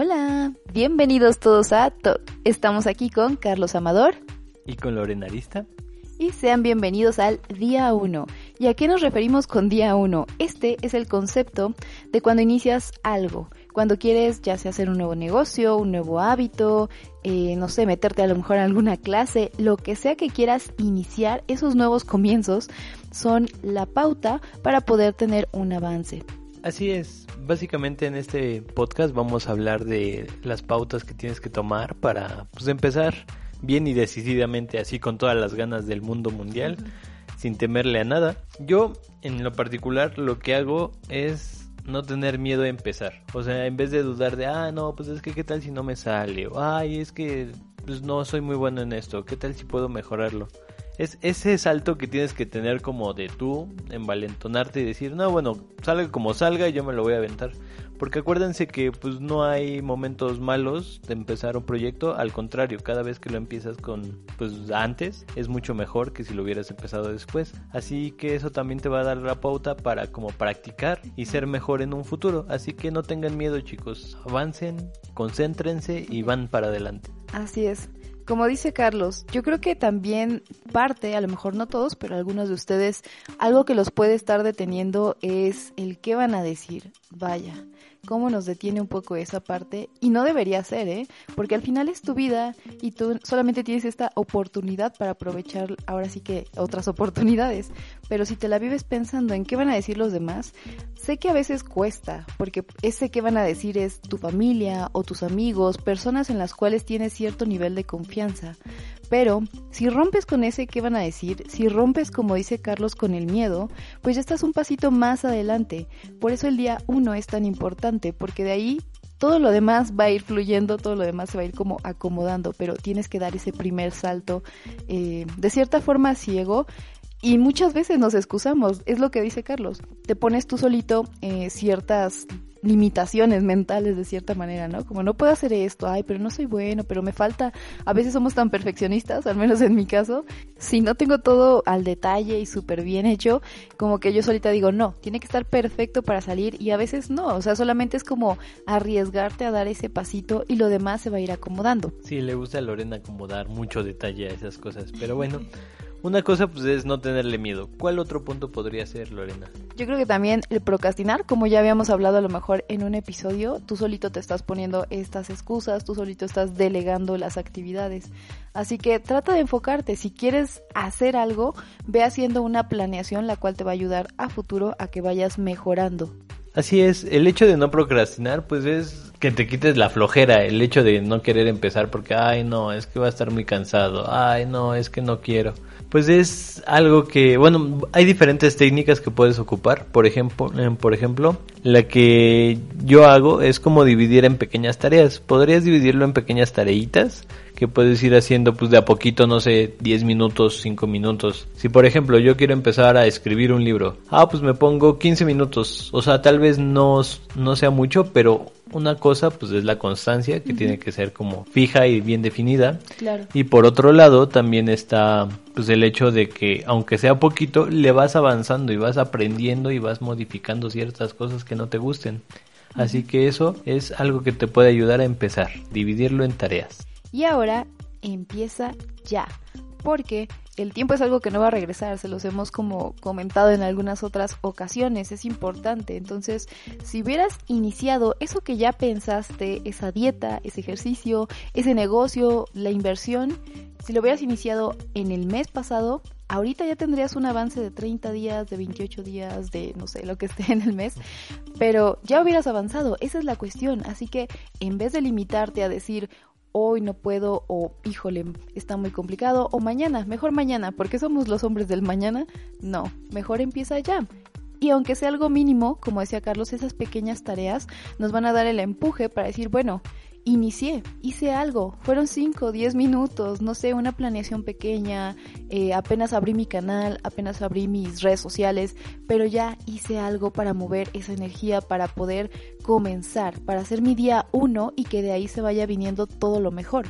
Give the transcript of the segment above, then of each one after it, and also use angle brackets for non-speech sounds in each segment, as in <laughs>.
Hola, bienvenidos todos a To. Estamos aquí con Carlos Amador y con Lorena Arista. Y sean bienvenidos al día 1. ¿Y a qué nos referimos con día 1? Este es el concepto de cuando inicias algo, cuando quieres ya sea hacer un nuevo negocio, un nuevo hábito, eh, no sé, meterte a lo mejor en alguna clase, lo que sea que quieras iniciar, esos nuevos comienzos son la pauta para poder tener un avance. Así es, básicamente en este podcast vamos a hablar de las pautas que tienes que tomar para pues, empezar bien y decididamente así con todas las ganas del mundo mundial, sin temerle a nada. Yo en lo particular lo que hago es no tener miedo a empezar. O sea, en vez de dudar de, ah, no, pues es que qué tal si no me sale, o ay, es que pues no soy muy bueno en esto, qué tal si puedo mejorarlo es ese salto que tienes que tener como de tú, envalentonarte y decir, no, bueno, salga como salga y yo me lo voy a aventar. Porque acuérdense que pues no hay momentos malos de empezar un proyecto, al contrario, cada vez que lo empiezas con pues antes es mucho mejor que si lo hubieras empezado después. Así que eso también te va a dar la pauta para como practicar y ser mejor en un futuro. Así que no tengan miedo, chicos, avancen, concéntrense y van para adelante. Así es como dice Carlos, yo creo que también parte, a lo mejor no todos, pero algunos de ustedes, algo que los puede estar deteniendo es el qué van a decir. Vaya, cómo nos detiene un poco esa parte y no debería ser, ¿eh? Porque al final es tu vida y tú solamente tienes esta oportunidad para aprovechar ahora sí que otras oportunidades, pero si te la vives pensando en qué van a decir los demás, sé que a veces cuesta, porque ese que van a decir es tu familia o tus amigos, personas en las cuales tienes cierto nivel de confianza, pero si rompes con ese qué van a decir, si rompes como dice Carlos con el miedo, pues ya estás un pasito más adelante. Por eso el día uno es tan importante, porque de ahí todo lo demás va a ir fluyendo, todo lo demás se va a ir como acomodando, pero tienes que dar ese primer salto eh, de cierta forma ciego. Y muchas veces nos excusamos, es lo que dice Carlos. Te pones tú solito eh, ciertas limitaciones mentales de cierta manera, ¿no? Como no puedo hacer esto, ay, pero no soy bueno, pero me falta, a veces somos tan perfeccionistas, al menos en mi caso, si no tengo todo al detalle y súper bien hecho, como que yo solita digo, no, tiene que estar perfecto para salir y a veces no, o sea, solamente es como arriesgarte a dar ese pasito y lo demás se va a ir acomodando. Sí, le gusta a Lorena acomodar mucho detalle a esas cosas, pero bueno. <laughs> Una cosa pues es no tenerle miedo. ¿Cuál otro punto podría ser, Lorena? Yo creo que también el procrastinar, como ya habíamos hablado a lo mejor en un episodio, tú solito te estás poniendo estas excusas, tú solito estás delegando las actividades. Así que trata de enfocarte, si quieres hacer algo, ve haciendo una planeación la cual te va a ayudar a futuro a que vayas mejorando. Así es, el hecho de no procrastinar pues es que te quites la flojera, el hecho de no querer empezar porque, ay no, es que va a estar muy cansado, ay no, es que no quiero pues es algo que, bueno, hay diferentes técnicas que puedes ocupar. Por ejemplo, por ejemplo, la que yo hago es como dividir en pequeñas tareas. Podrías dividirlo en pequeñas tareitas que puedes ir haciendo pues de a poquito, no sé, 10 minutos, 5 minutos. Si por ejemplo yo quiero empezar a escribir un libro, ah, pues me pongo 15 minutos. O sea, tal vez no, no sea mucho, pero una cosa pues es la constancia que tiene que ser como fija y bien definida. Claro. Y por otro lado también está pues el hecho de que aunque sea poquito le vas avanzando y vas aprendiendo y vas modificando ciertas cosas que no te gusten. Así que eso es algo que te puede ayudar a empezar, dividirlo en tareas. Y ahora empieza ya, porque el tiempo es algo que no va a regresar, se los hemos como comentado en algunas otras ocasiones, es importante. Entonces, si hubieras iniciado eso que ya pensaste, esa dieta, ese ejercicio, ese negocio, la inversión, si lo hubieras iniciado en el mes pasado, ahorita ya tendrías un avance de 30 días, de 28 días, de no sé, lo que esté en el mes, pero ya hubieras avanzado, esa es la cuestión, así que en vez de limitarte a decir, hoy no puedo o híjole, está muy complicado o mañana, mejor mañana, porque somos los hombres del mañana, no, mejor empieza ya. Y aunque sea algo mínimo, como decía Carlos, esas pequeñas tareas nos van a dar el empuje para decir, bueno, inicié, hice algo, fueron 5, 10 minutos, no sé, una planeación pequeña, eh, apenas abrí mi canal, apenas abrí mis redes sociales, pero ya hice algo para mover esa energía, para poder comenzar, para hacer mi día uno y que de ahí se vaya viniendo todo lo mejor.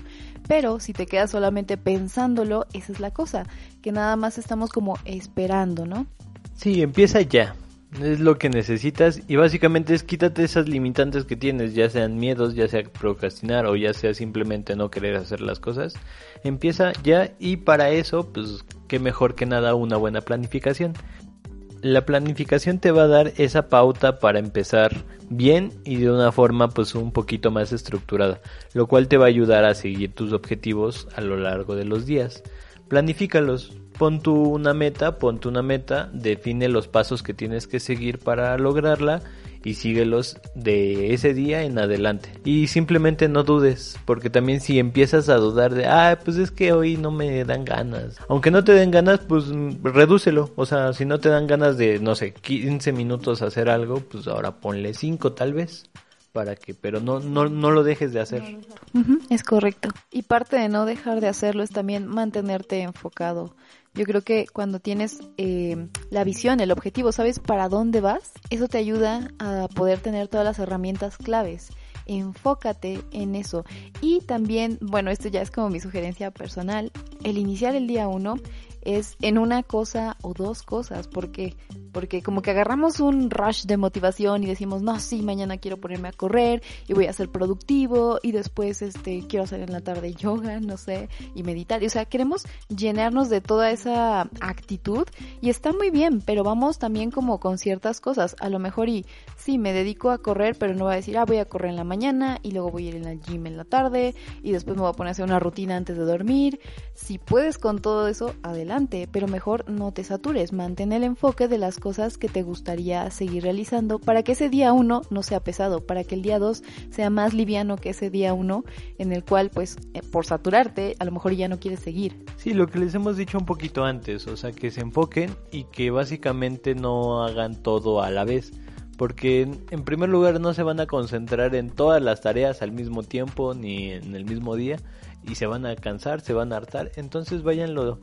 Pero si te quedas solamente pensándolo, esa es la cosa, que nada más estamos como esperando, ¿no? Sí, empieza ya. Es lo que necesitas y básicamente es quítate esas limitantes que tienes, ya sean miedos, ya sea procrastinar o ya sea simplemente no querer hacer las cosas. Empieza ya y para eso, pues qué mejor que nada una buena planificación. La planificación te va a dar esa pauta para empezar bien y de una forma pues un poquito más estructurada, lo cual te va a ayudar a seguir tus objetivos a lo largo de los días. Planifícalos, pon tú una meta, ponte una meta, define los pasos que tienes que seguir para lograrla y síguelos de ese día en adelante. Y simplemente no dudes, porque también si empiezas a dudar de, ah, pues es que hoy no me dan ganas. Aunque no te den ganas, pues redúcelo. O sea, si no te dan ganas de, no sé, 15 minutos hacer algo, pues ahora ponle 5 tal vez para que, pero no, no, no lo dejes de hacer. es correcto. Y parte de no dejar de hacerlo es también mantenerte enfocado. Yo creo que cuando tienes eh, la visión, el objetivo, sabes para dónde vas, eso te ayuda a poder tener todas las herramientas claves. Enfócate en eso. Y también, bueno, esto ya es como mi sugerencia personal, el iniciar el día uno es en una cosa o dos cosas. ¿Por qué? Porque como que agarramos un rush de motivación y decimos, no, sí, mañana quiero ponerme a correr y voy a ser productivo y después este quiero hacer en la tarde yoga, no sé, y meditar. O sea, queremos llenarnos de toda esa actitud y está muy bien, pero vamos también como con ciertas cosas. A lo mejor y sí, me dedico a correr, pero no voy a decir, ah, voy a correr en la mañana y luego voy a ir al gym en la tarde y después me voy a poner a hacer una rutina antes de dormir. Si puedes con todo eso, adelante pero mejor no te satures, mantén el enfoque de las cosas que te gustaría seguir realizando para que ese día uno no sea pesado, para que el día dos sea más liviano que ese día uno en el cual pues eh, por saturarte a lo mejor ya no quieres seguir. Sí, lo que les hemos dicho un poquito antes, o sea que se enfoquen y que básicamente no hagan todo a la vez porque en primer lugar no se van a concentrar en todas las tareas al mismo tiempo ni en el mismo día y se van a cansar, se van a hartar, entonces váyanlo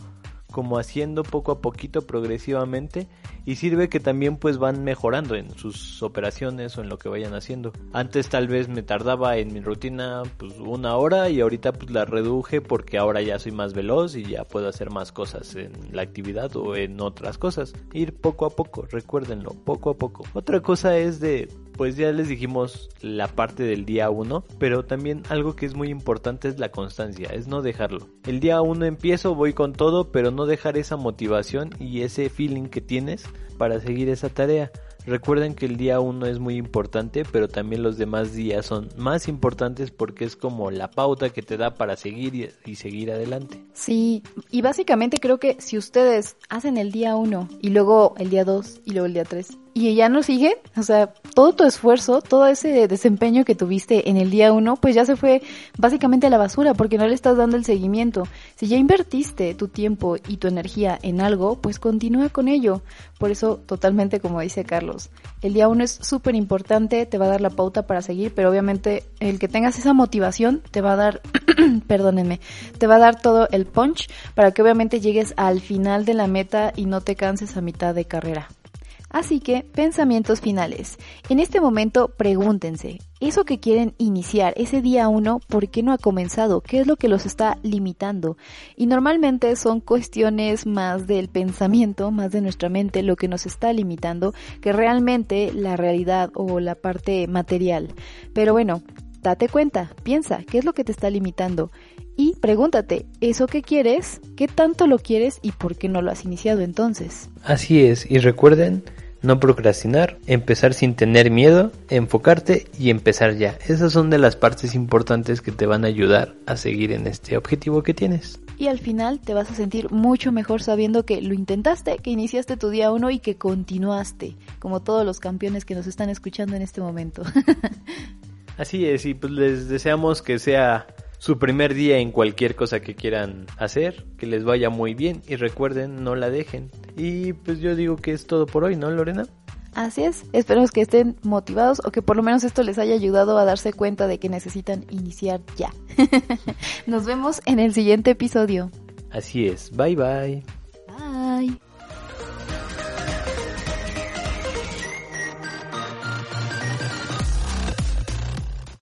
como haciendo poco a poquito progresivamente y sirve que también pues van mejorando en sus operaciones o en lo que vayan haciendo. Antes tal vez me tardaba en mi rutina pues una hora y ahorita pues la reduje porque ahora ya soy más veloz y ya puedo hacer más cosas en la actividad o en otras cosas. Ir poco a poco, recuérdenlo, poco a poco. Otra cosa es de pues ya les dijimos la parte del día 1, pero también algo que es muy importante es la constancia, es no dejarlo. El día 1 empiezo, voy con todo, pero no dejar esa motivación y ese feeling que tienes para seguir esa tarea. Recuerden que el día 1 es muy importante, pero también los demás días son más importantes porque es como la pauta que te da para seguir y, seguir adelante. Sí, y básicamente creo que si ustedes hacen el día 1 y luego el día 2 y luego el día 3 y ya no sigue, o sea, todo tu esfuerzo, todo ese desempeño que tuviste en el día uno, pues ya se fue básicamente a la basura porque no le estás dando el seguimiento. Si ya invertiste tu tiempo y tu energía en algo, pues continúa con ello. Por eso, totalmente como dice Carlos, el día uno es súper importante, te va a dar la pauta para seguir, pero obviamente el que tengas esa motivación te va a dar, <clears throat> perdónenme, te va a dar todo el punch para que obviamente llegues al final de la meta y no te canses a mitad de carrera. Así que, pensamientos finales. En este momento pregúntense, eso que quieren iniciar ese día uno, ¿por qué no ha comenzado? ¿Qué es lo que los está limitando? Y normalmente son cuestiones más del pensamiento, más de nuestra mente, lo que nos está limitando, que realmente la realidad o la parte material. Pero bueno, date cuenta, piensa, ¿qué es lo que te está limitando? Y pregúntate, ¿eso que quieres? ¿Qué tanto lo quieres y por qué no lo has iniciado entonces? Así es, y recuerden no procrastinar, empezar sin tener miedo, enfocarte y empezar ya. Esas son de las partes importantes que te van a ayudar a seguir en este objetivo que tienes. Y al final te vas a sentir mucho mejor sabiendo que lo intentaste, que iniciaste tu día uno y que continuaste, como todos los campeones que nos están escuchando en este momento. <laughs> Así es, y pues les deseamos que sea su primer día en cualquier cosa que quieran hacer, que les vaya muy bien y recuerden, no la dejen. Y pues yo digo que es todo por hoy, ¿no, Lorena? Así es, esperemos que estén motivados o que por lo menos esto les haya ayudado a darse cuenta de que necesitan iniciar ya. <laughs> Nos vemos en el siguiente episodio. Así es, bye bye.